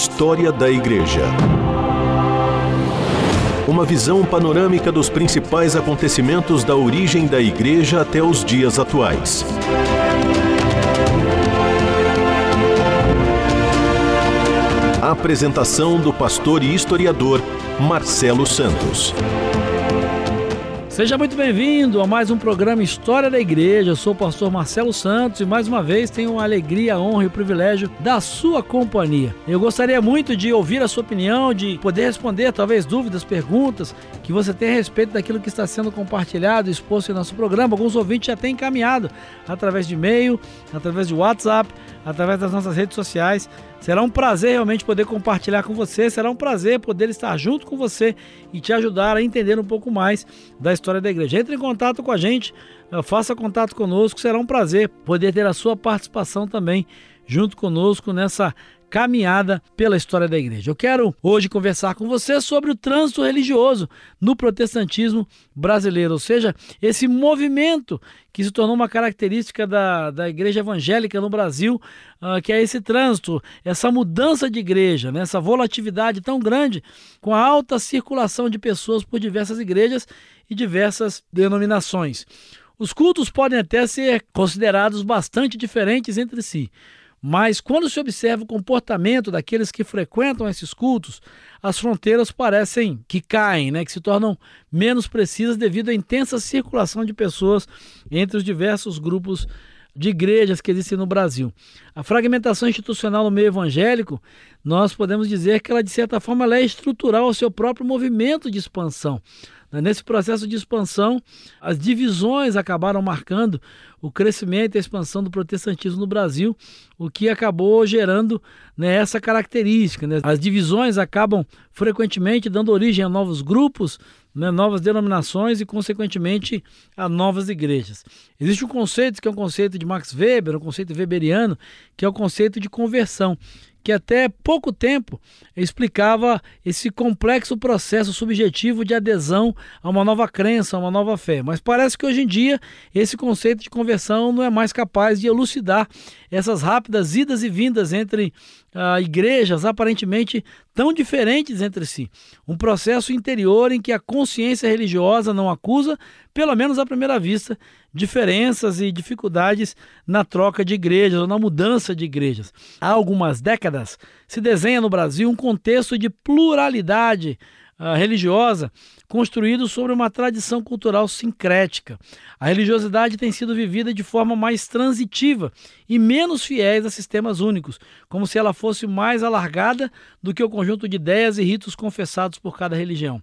História da Igreja. Uma visão panorâmica dos principais acontecimentos da origem da Igreja até os dias atuais. A apresentação do pastor e historiador Marcelo Santos. Seja muito bem-vindo a mais um programa História da Igreja. Eu sou o pastor Marcelo Santos e mais uma vez tenho a alegria, a honra e o privilégio da sua companhia. Eu gostaria muito de ouvir a sua opinião, de poder responder talvez dúvidas, perguntas que você tem a respeito daquilo que está sendo compartilhado, exposto em nosso programa. Alguns ouvintes já têm encaminhado através de e-mail, através de WhatsApp, através das nossas redes sociais. Será um prazer realmente poder compartilhar com você, será um prazer poder estar junto com você e te ajudar a entender um pouco mais da história da igreja. Entre em contato com a gente, eh, faça contato conosco, será um prazer poder ter a sua participação também junto conosco nessa caminhada pela história da igreja. Eu quero hoje conversar com você sobre o trânsito religioso no protestantismo brasileiro, ou seja, esse movimento que se tornou uma característica da, da igreja evangélica no Brasil, uh, que é esse trânsito, essa mudança de igreja, né, essa volatilidade tão grande, com a alta circulação de pessoas por diversas igrejas e diversas denominações. Os cultos podem até ser considerados bastante diferentes entre si. Mas quando se observa o comportamento daqueles que frequentam esses cultos, as fronteiras parecem que caem, né, que se tornam menos precisas devido à intensa circulação de pessoas entre os diversos grupos de igrejas que existem no Brasil. A fragmentação institucional no meio evangélico, nós podemos dizer que ela de certa forma é estrutural ao seu próprio movimento de expansão. Né, nesse processo de expansão, as divisões acabaram marcando o crescimento e a expansão do protestantismo no Brasil, o que acabou gerando né, essa característica. Né? As divisões acabam frequentemente dando origem a novos grupos, né, novas denominações e, consequentemente, a novas igrejas. Existe um conceito que é um conceito de Max Weber, um conceito weberiano, que é o conceito de conversão que até pouco tempo explicava esse complexo processo subjetivo de adesão a uma nova crença, a uma nova fé. Mas parece que hoje em dia esse conceito de conversão não é mais capaz de elucidar essas rápidas idas e vindas entre uh, igrejas aparentemente tão diferentes entre si. Um processo interior em que a consciência religiosa não acusa, pelo menos à primeira vista, diferenças e dificuldades na troca de igrejas ou na mudança de igrejas. Há algumas décadas se desenha no Brasil um contexto de pluralidade uh, religiosa construído sobre uma tradição cultural sincrética. A religiosidade tem sido vivida de forma mais transitiva e menos fiéis a sistemas únicos, como se ela fosse mais alargada do que o conjunto de ideias e ritos confessados por cada religião.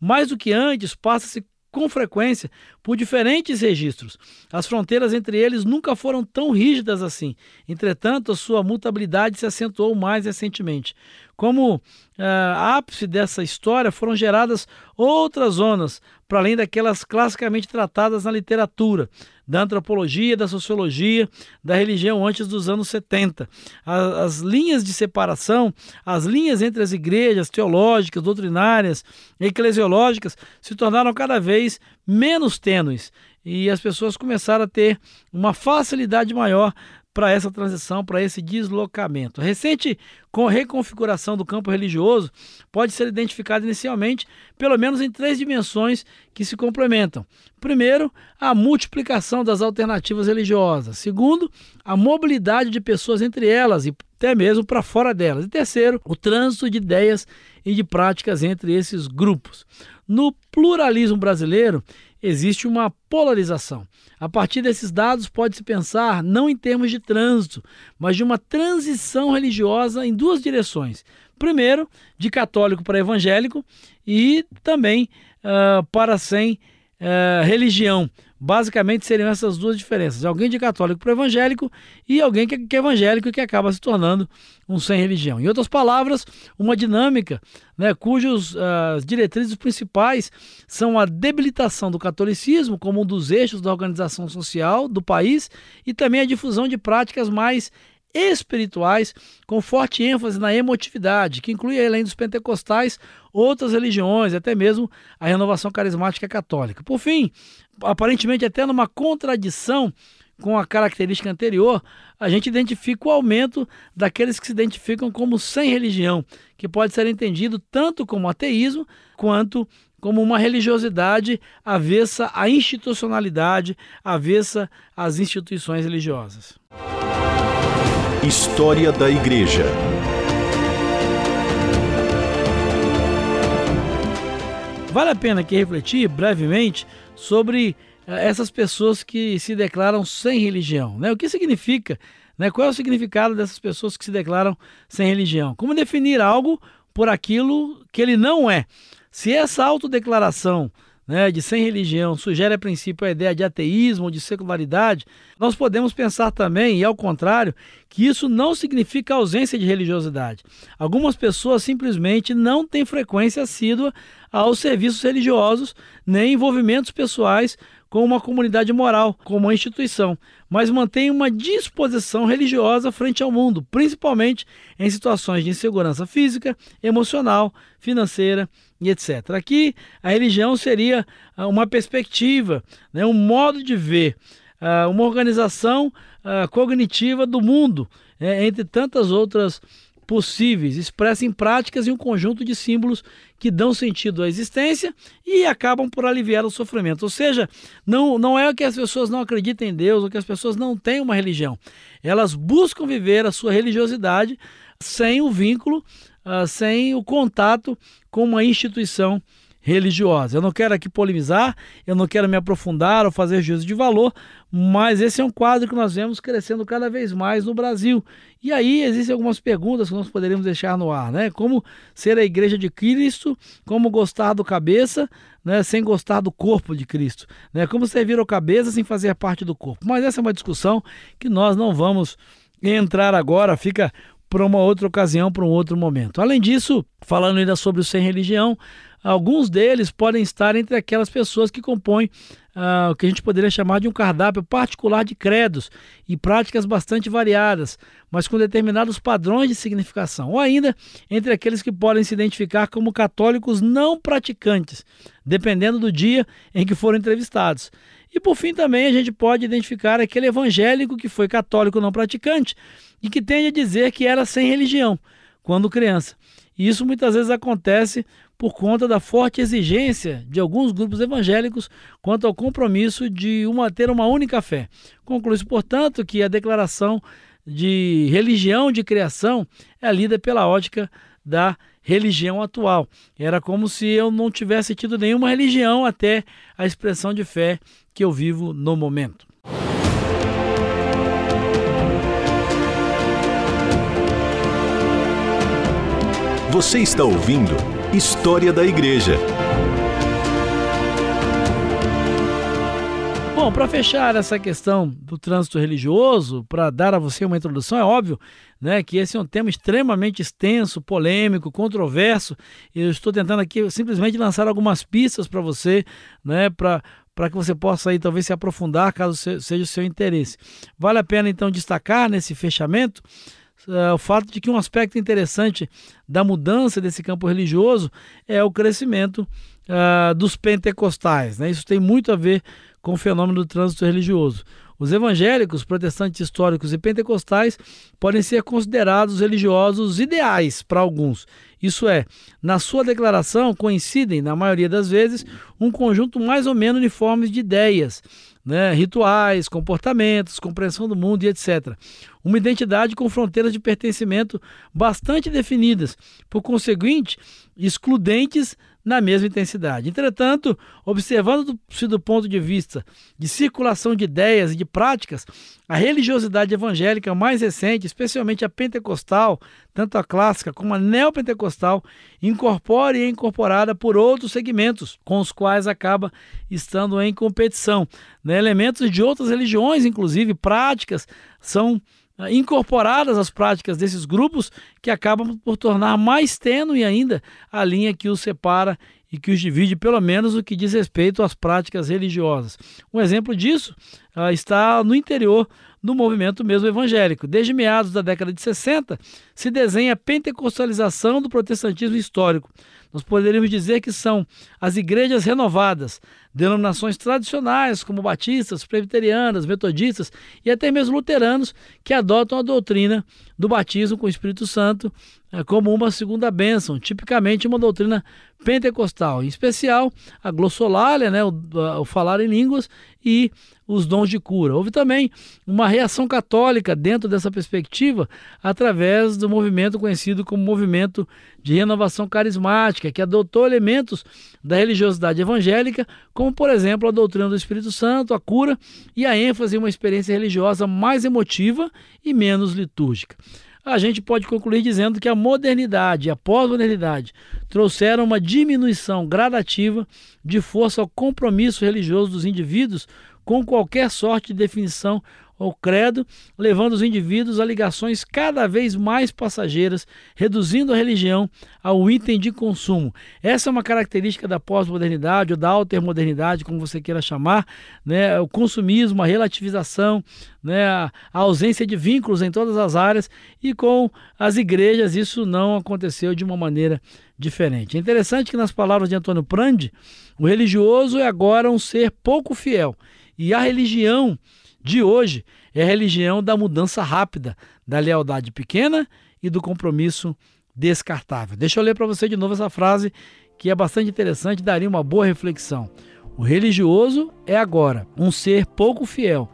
Mais do que antes, passa-se com frequência por diferentes registros. As fronteiras entre eles nunca foram tão rígidas assim. Entretanto, a sua mutabilidade se acentuou mais recentemente. Como uh, ápice dessa história foram geradas outras zonas, para além daquelas classicamente tratadas na literatura, da antropologia, da sociologia, da religião antes dos anos 70. As, as linhas de separação, as linhas entre as igrejas teológicas, doutrinárias, eclesiológicas se tornaram cada vez menos tênues e as pessoas começaram a ter uma facilidade maior para essa transição, para esse deslocamento. A recente reconfiguração do campo religioso pode ser identificada inicialmente pelo menos em três dimensões que se complementam. Primeiro, a multiplicação das alternativas religiosas. Segundo, a mobilidade de pessoas entre elas e até mesmo para fora delas. E terceiro, o trânsito de ideias e de práticas entre esses grupos. No pluralismo brasileiro, existe uma polarização. A partir desses dados, pode-se pensar não em termos de trânsito, mas de uma transição religiosa em duas direções. Primeiro, de católico para evangélico e também uh, para sem uh, religião, Basicamente seriam essas duas diferenças: alguém de católico para evangélico e alguém que é evangélico e que acaba se tornando um sem religião. Em outras palavras, uma dinâmica né, cujos uh, diretrizes principais são a debilitação do catolicismo como um dos eixos da organização social do país e também a difusão de práticas mais espirituais, com forte ênfase na emotividade, que inclui, além dos pentecostais, outras religiões, até mesmo a renovação carismática católica. Por fim, aparentemente até numa contradição com a característica anterior, a gente identifica o aumento daqueles que se identificam como sem religião, que pode ser entendido tanto como ateísmo quanto como uma religiosidade avessa à institucionalidade, avessa às instituições religiosas. História da Igreja. Vale a pena aqui refletir brevemente sobre eh, essas pessoas que se declaram sem religião. Né? O que significa? Né? Qual é o significado dessas pessoas que se declaram sem religião? Como definir algo por aquilo que ele não é? Se essa autodeclaração né, de sem religião sugere a princípio a ideia de ateísmo ou de secularidade, nós podemos pensar também, e ao contrário, que isso não significa ausência de religiosidade. Algumas pessoas simplesmente não têm frequência assídua aos serviços religiosos nem envolvimentos pessoais com uma comunidade moral, com uma instituição, mas mantêm uma disposição religiosa frente ao mundo, principalmente em situações de insegurança física, emocional, financeira e etc. Aqui a religião seria ah, uma perspectiva, né, um modo de ver, ah, uma organização ah, cognitiva do mundo, né, entre tantas outras possíveis, expressa em práticas e um conjunto de símbolos que dão sentido à existência e acabam por aliviar o sofrimento. Ou seja, não, não é que as pessoas não acreditem em Deus ou que as pessoas não têm uma religião. Elas buscam viver a sua religiosidade sem o vínculo uh, sem o contato com uma instituição religiosa. Eu não quero aqui polemizar, eu não quero me aprofundar ou fazer juízo de valor, mas esse é um quadro que nós vemos crescendo cada vez mais no Brasil. E aí existem algumas perguntas que nós poderíamos deixar no ar, né? Como ser a igreja de Cristo, como gostar do cabeça, né, sem gostar do corpo de Cristo, né? Como servir ao cabeça sem fazer parte do corpo. Mas essa é uma discussão que nós não vamos entrar agora, fica para uma outra ocasião, para um outro momento. Além disso, falando ainda sobre o sem religião, alguns deles podem estar entre aquelas pessoas que compõem uh, o que a gente poderia chamar de um cardápio particular de credos e práticas bastante variadas, mas com determinados padrões de significação, ou ainda entre aqueles que podem se identificar como católicos não praticantes, dependendo do dia em que foram entrevistados. E por fim também a gente pode identificar aquele evangélico que foi católico não praticante e que tende a dizer que era sem religião quando criança. E isso muitas vezes acontece por conta da forte exigência de alguns grupos evangélicos quanto ao compromisso de uma ter uma única fé. Conclui-se, portanto, que a declaração de religião de criação é lida pela ótica da religião atual. Era como se eu não tivesse tido nenhuma religião até a expressão de fé que eu vivo no momento. Você está ouvindo História da Igreja. Bom, para fechar essa questão do trânsito religioso, para dar a você uma introdução, é óbvio né, que esse é um tema extremamente extenso, polêmico, controverso. Eu estou tentando aqui simplesmente lançar algumas pistas para você, né, para para que você possa aí talvez se aprofundar caso seja o seu interesse. Vale a pena então destacar nesse fechamento uh, o fato de que um aspecto interessante da mudança desse campo religioso é o crescimento uh, dos pentecostais. Né? Isso tem muito a ver com o fenômeno do trânsito religioso. Os evangélicos, protestantes históricos e pentecostais podem ser considerados religiosos ideais para alguns. Isso é, na sua declaração coincidem, na maioria das vezes, um conjunto mais ou menos uniforme de ideias, né, rituais, comportamentos, compreensão do mundo e etc. Uma identidade com fronteiras de pertencimento bastante definidas, por conseguinte, excludentes na mesma intensidade. Entretanto, observando-se do ponto de vista de circulação de ideias e de práticas, a religiosidade evangélica mais recente, especialmente a pentecostal, tanto a clássica como a neopentecostal, incorpora e é incorporada por outros segmentos, com os quais acaba estando em competição. Né? Elementos de outras religiões, inclusive práticas, são incorporadas às práticas desses grupos que acabam por tornar mais tênue ainda a linha que os separa e que os divide, pelo menos no que diz respeito às práticas religiosas. Um exemplo disso uh, está no interior no movimento mesmo evangélico. Desde meados da década de 60, se desenha a pentecostalização do protestantismo histórico. Nós poderíamos dizer que são as igrejas renovadas, denominações tradicionais como batistas, presbiterianas, metodistas e até mesmo luteranos que adotam a doutrina do batismo com o Espírito Santo eh, como uma segunda bênção, tipicamente uma doutrina pentecostal, em especial a glossolalia, né, o, o falar em línguas e os dons de cura. Houve também uma reação católica dentro dessa perspectiva através do movimento conhecido como movimento de renovação carismática, que adotou elementos da religiosidade evangélica, como por exemplo a doutrina do Espírito Santo, a cura e a ênfase em uma experiência religiosa mais emotiva e menos litúrgica a gente pode concluir dizendo que a modernidade e a pós-modernidade trouxeram uma diminuição gradativa de força ao compromisso religioso dos indivíduos com qualquer sorte de definição ou credo, levando os indivíduos a ligações cada vez mais passageiras, reduzindo a religião ao item de consumo. Essa é uma característica da pós-modernidade ou da altermodernidade, como você queira chamar, né? o consumismo, a relativização, né? a ausência de vínculos em todas as áreas e com as igrejas isso não aconteceu de uma maneira diferente. É interessante que nas palavras de Antônio Prandi, o religioso é agora um ser pouco fiel e a religião de hoje é a religião da mudança rápida, da lealdade pequena e do compromisso descartável. Deixa eu ler para você de novo essa frase que é bastante interessante, daria uma boa reflexão. O religioso é agora um ser pouco fiel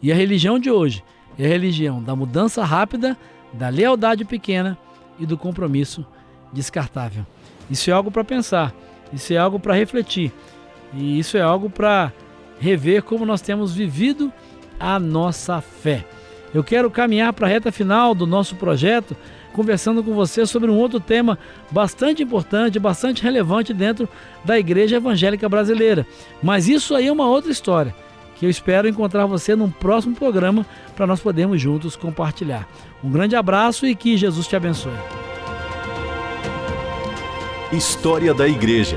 e a religião de hoje é a religião da mudança rápida, da lealdade pequena e do compromisso descartável. Isso é algo para pensar, isso é algo para refletir e isso é algo para rever como nós temos vivido a nossa fé. Eu quero caminhar para a reta final do nosso projeto, conversando com você sobre um outro tema bastante importante, bastante relevante dentro da Igreja Evangélica Brasileira. Mas isso aí é uma outra história, que eu espero encontrar você num próximo programa para nós podermos juntos compartilhar. Um grande abraço e que Jesus te abençoe. História da Igreja